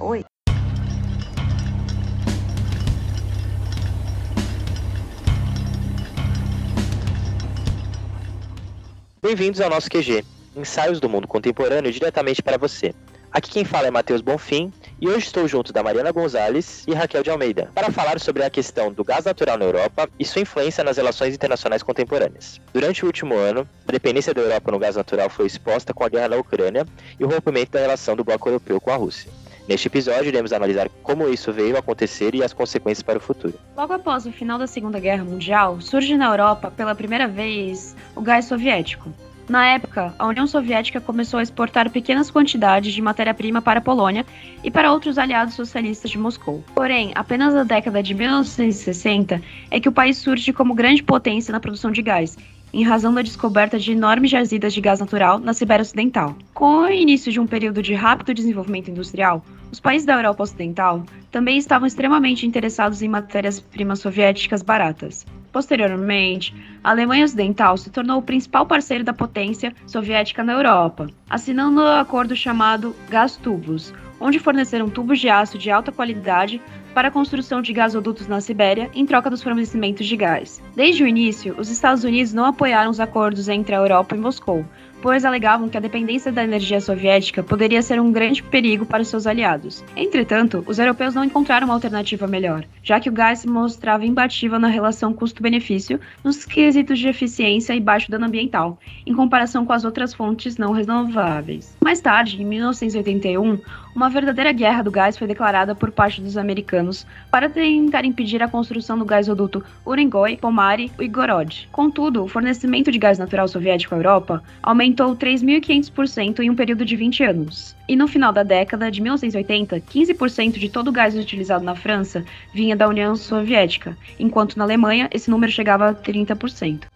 Oi. Bem-vindos ao nosso QG, ensaios do mundo contemporâneo diretamente para você. Aqui quem fala é Matheus Bonfim e hoje estou junto da Mariana Gonzalez e Raquel de Almeida para falar sobre a questão do gás natural na Europa e sua influência nas relações internacionais contemporâneas. Durante o último ano, a dependência da Europa no gás natural foi exposta com a guerra na Ucrânia e o rompimento da relação do bloco europeu com a Rússia. Neste episódio, iremos analisar como isso veio a acontecer e as consequências para o futuro. Logo após o final da Segunda Guerra Mundial, surge na Europa pela primeira vez o gás soviético. Na época, a União Soviética começou a exportar pequenas quantidades de matéria-prima para a Polônia e para outros aliados socialistas de Moscou. Porém, apenas na década de 1960 é que o país surge como grande potência na produção de gás, em razão da descoberta de enormes jazidas de gás natural na Sibéria Ocidental. Com o início de um período de rápido desenvolvimento industrial, os países da Europa Ocidental também estavam extremamente interessados em matérias-primas soviéticas baratas. Posteriormente, a Alemanha Ocidental se tornou o principal parceiro da potência soviética na Europa, assinando o um acordo chamado Gás-Tubos, onde forneceram tubos de aço de alta qualidade para a construção de gasodutos na Sibéria em troca dos fornecimentos de gás. Desde o início, os Estados Unidos não apoiaram os acordos entre a Europa e Moscou, pois alegavam que a dependência da energia soviética poderia ser um grande perigo para seus aliados. Entretanto, os europeus não encontraram uma alternativa melhor, já que o gás se mostrava imbatível na relação custo-benefício nos quesitos de eficiência e baixo dano ambiental, em comparação com as outras fontes não renováveis. Mais tarde, em 1981, uma verdadeira guerra do gás foi declarada por parte dos americanos para tentar impedir a construção do gasoduto Urengoy, Pomari e Gorod. Contudo, o fornecimento de gás natural soviético à Europa aumentou 3.500% em um período de 20 anos. E no final da década de 1980, 15% de todo o gás utilizado na França vinha da União Soviética, enquanto na Alemanha esse número chegava a 30%.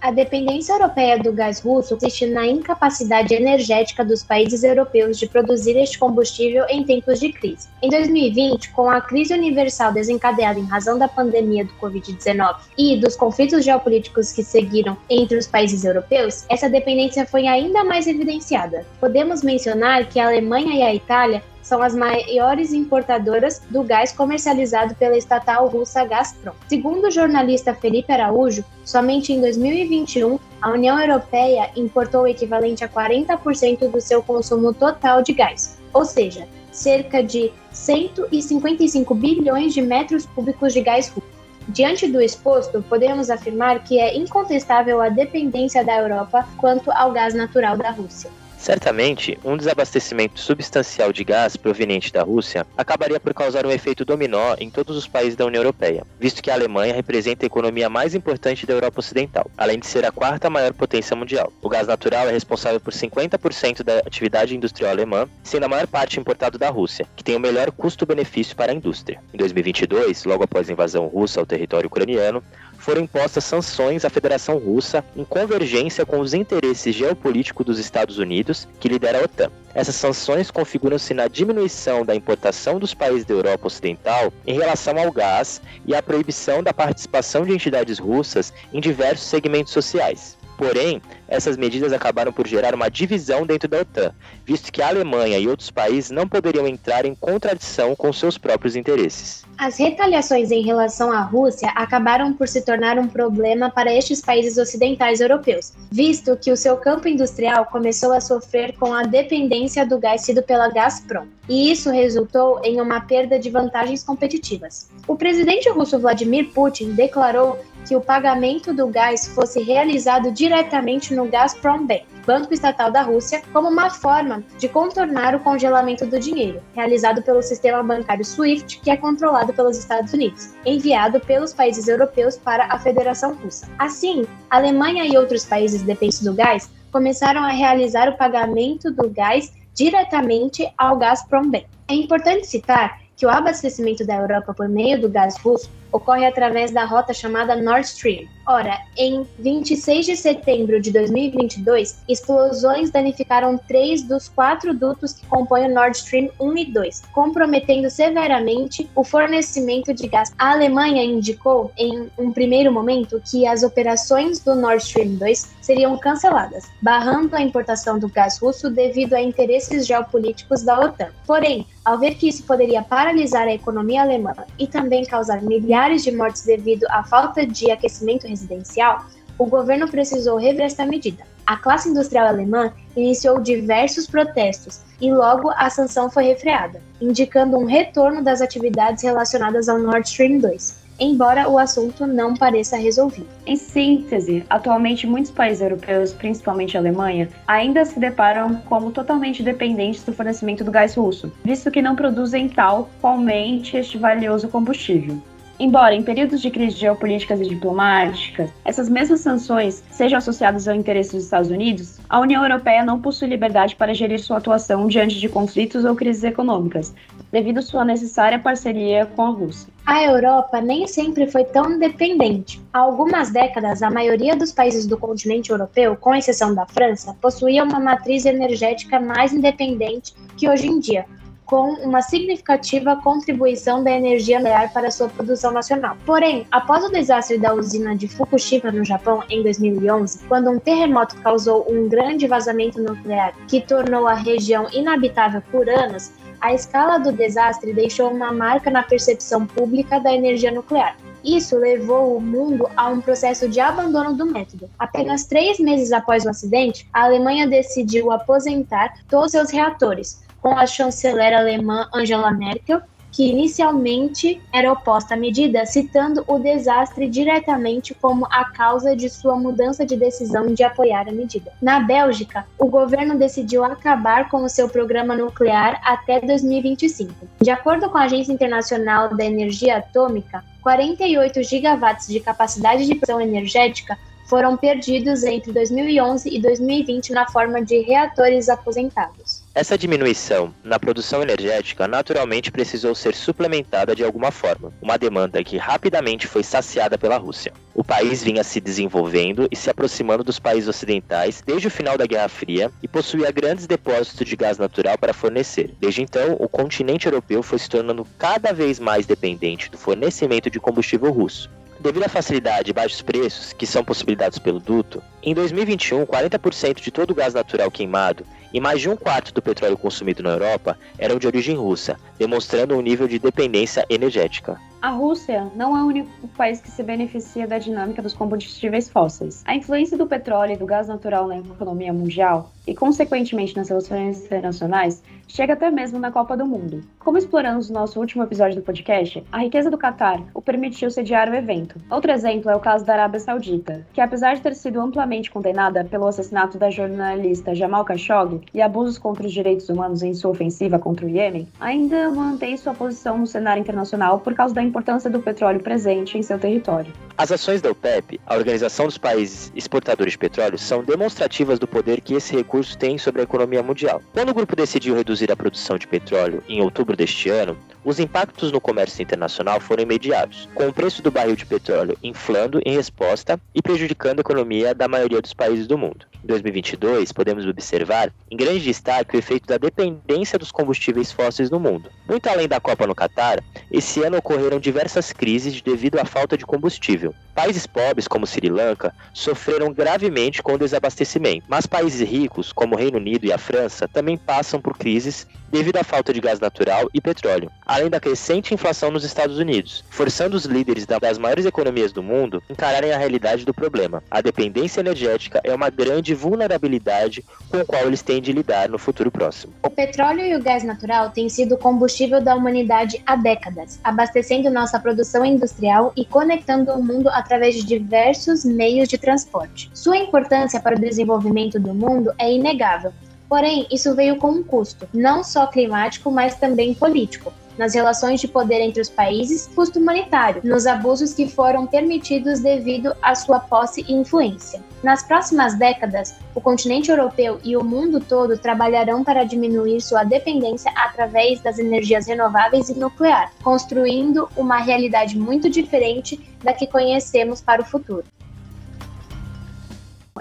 A dependência europeia do gás russo consiste na incapacidade energética dos países europeus de produzir este combustível em tempos de crise. Em 2020, com a crise universal desencadeada em razão da pandemia do Covid-19 e dos conflitos geopolíticos que seguiram entre os países europeus, essa dependência foi ainda mais evidenciada. Podemos mencionar que a Alemanha e a Itália são as maiores importadoras do gás comercializado pela estatal russa Gazprom. Segundo o jornalista Felipe Araújo, somente em 2021 a União Europeia importou o equivalente a 40% do seu consumo total de gás, ou seja, cerca de 155 bilhões de metros cúbicos de gás russo. Diante do exposto, podemos afirmar que é incontestável a dependência da Europa quanto ao gás natural da Rússia. Certamente, um desabastecimento substancial de gás proveniente da Rússia acabaria por causar um efeito dominó em todos os países da União Europeia, visto que a Alemanha representa a economia mais importante da Europa Ocidental, além de ser a quarta maior potência mundial. O gás natural é responsável por 50% da atividade industrial alemã, sendo a maior parte importado da Rússia, que tem o melhor custo-benefício para a indústria. Em 2022, logo após a invasão russa ao território ucraniano, foram impostas sanções à Federação Russa em convergência com os interesses geopolíticos dos Estados Unidos, que lidera a OTAN. Essas sanções configuram-se na diminuição da importação dos países da Europa Ocidental em relação ao gás e a proibição da participação de entidades russas em diversos segmentos sociais. Porém, essas medidas acabaram por gerar uma divisão dentro da OTAN, visto que a Alemanha e outros países não poderiam entrar em contradição com seus próprios interesses. As retaliações em relação à Rússia acabaram por se tornar um problema para estes países ocidentais europeus, visto que o seu campo industrial começou a sofrer com a dependência do gás sido pela Gazprom, e isso resultou em uma perda de vantagens competitivas. O presidente russo Vladimir Putin declarou que o pagamento do gás fosse realizado diretamente no Gazprom Bank, banco estatal da Rússia, como uma forma de contornar o congelamento do dinheiro, realizado pelo sistema bancário SWIFT, que é controlado pelos Estados Unidos, enviado pelos países europeus para a Federação Russa. Assim, Alemanha e outros países dependentes do gás começaram a realizar o pagamento do gás diretamente ao Gazprom Bank. É importante citar que o abastecimento da Europa por meio do gás russo ocorre através da rota chamada Nord Stream, Ora, em 26 de setembro de 2022, explosões danificaram três dos quatro dutos que compõem o Nord Stream 1 e 2, comprometendo severamente o fornecimento de gás. A Alemanha indicou, em um primeiro momento, que as operações do Nord Stream 2 seriam canceladas, barrando a importação do gás russo devido a interesses geopolíticos da OTAN. Porém, ao ver que isso poderia paralisar a economia alemã e também causar milhares de mortes devido à falta de aquecimento residencial, o governo precisou rever esta medida. A classe industrial alemã iniciou diversos protestos e logo a sanção foi refreada, indicando um retorno das atividades relacionadas ao Nord Stream 2 embora o assunto não pareça resolvido. Em síntese, atualmente muitos países europeus, principalmente a Alemanha, ainda se deparam como totalmente dependentes do fornecimento do gás russo, visto que não produzem tal qualmente este valioso combustível. Embora em períodos de crise geopolíticas e diplomáticas, essas mesmas sanções sejam associadas ao interesse dos Estados Unidos, a União Europeia não possui liberdade para gerir sua atuação diante de conflitos ou crises econômicas, devido sua necessária parceria com a Rússia. A Europa nem sempre foi tão independente. Há algumas décadas, a maioria dos países do continente europeu, com exceção da França, possuía uma matriz energética mais independente que hoje em dia, com uma significativa contribuição da energia nuclear para sua produção nacional. Porém, após o desastre da usina de Fukushima no Japão em 2011, quando um terremoto causou um grande vazamento nuclear que tornou a região inabitável por anos, a escala do desastre deixou uma marca na percepção pública da energia nuclear. Isso levou o mundo a um processo de abandono do método. Apenas três meses após o acidente, a Alemanha decidiu aposentar todos seus reatores, com a chanceler alemã Angela Merkel, que inicialmente era oposta à medida, citando o desastre diretamente como a causa de sua mudança de decisão de apoiar a medida. Na Bélgica, o governo decidiu acabar com o seu programa nuclear até 2025. De acordo com a Agência Internacional da Energia Atômica, 48 gigawatts de capacidade de produção energética foram perdidos entre 2011 e 2020 na forma de reatores aposentados. Essa diminuição na produção energética naturalmente precisou ser suplementada de alguma forma, uma demanda que rapidamente foi saciada pela Rússia. O país vinha se desenvolvendo e se aproximando dos países ocidentais desde o final da Guerra Fria e possuía grandes depósitos de gás natural para fornecer. Desde então, o continente europeu foi se tornando cada vez mais dependente do fornecimento de combustível russo, Devido à facilidade e baixos preços que são possibilitados pelo duto, em 2021, 40% de todo o gás natural queimado e mais de um quarto do petróleo consumido na Europa eram de origem russa, demonstrando um nível de dependência energética. A Rússia não é o único país que se beneficia da dinâmica dos combustíveis fósseis. A influência do petróleo e do gás natural na economia mundial e, consequentemente, nas relações internacionais chega até mesmo na Copa do Mundo. Como exploramos no nosso último episódio do podcast, a riqueza do Catar o permitiu sediar o evento. Outro exemplo é o caso da Arábia Saudita, que, apesar de ter sido amplamente condenada pelo assassinato da jornalista Jamal Khashoggi e abusos contra os direitos humanos em sua ofensiva contra o Iêmen, ainda mantém sua posição no cenário internacional por causa da importância do petróleo presente em seu território. As ações da OPEP, a Organização dos Países Exportadores de Petróleo, são demonstrativas do poder que esse recurso tem sobre a economia mundial. Quando o grupo decidiu reduzir a produção de petróleo em outubro deste ano, os impactos no comércio internacional foram imediatos, com o preço do barril de petróleo inflando em resposta e prejudicando a economia da maioria dos países do mundo. Em 2022, podemos observar em grande destaque o efeito da dependência dos combustíveis fósseis no mundo. Muito além da Copa no Catar, esse ano ocorreram diversas crises devido à falta de combustível. Países pobres, como Sri Lanka, sofreram gravemente com o desabastecimento, mas países ricos, como o Reino Unido e a França, também passam por crises devido à falta de gás natural e petróleo, além da crescente inflação nos Estados Unidos, forçando os líderes das maiores economias do mundo a encararem a realidade do problema. A dependência energética é uma grande vulnerabilidade com a qual eles têm de lidar no futuro próximo. O petróleo e o gás natural têm sido o combustível da humanidade há décadas, abastecendo nossa produção industrial e conectando o mundo através de diversos meios de transporte. Sua importância para o desenvolvimento do mundo é inegável, Porém, isso veio com um custo, não só climático, mas também político, nas relações de poder entre os países, custo humanitário, nos abusos que foram permitidos devido à sua posse e influência. Nas próximas décadas, o continente europeu e o mundo todo trabalharão para diminuir sua dependência através das energias renováveis e nuclear, construindo uma realidade muito diferente da que conhecemos para o futuro.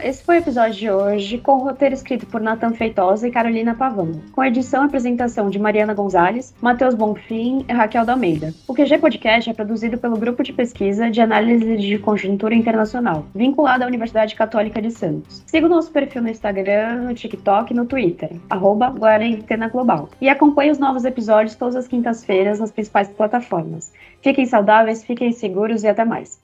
Esse foi o episódio de hoje, com o roteiro escrito por Nathan Feitosa e Carolina Pavão, com edição e apresentação de Mariana Gonzalez, Matheus Bonfim e Raquel da Almeida. O QG Podcast é produzido pelo Grupo de Pesquisa de Análise de Conjuntura Internacional, vinculado à Universidade Católica de Santos. Siga o nosso perfil no Instagram, no TikTok e no Twitter, arroba Global. E acompanhe os novos episódios todas as quintas-feiras nas principais plataformas. Fiquem saudáveis, fiquem seguros e até mais.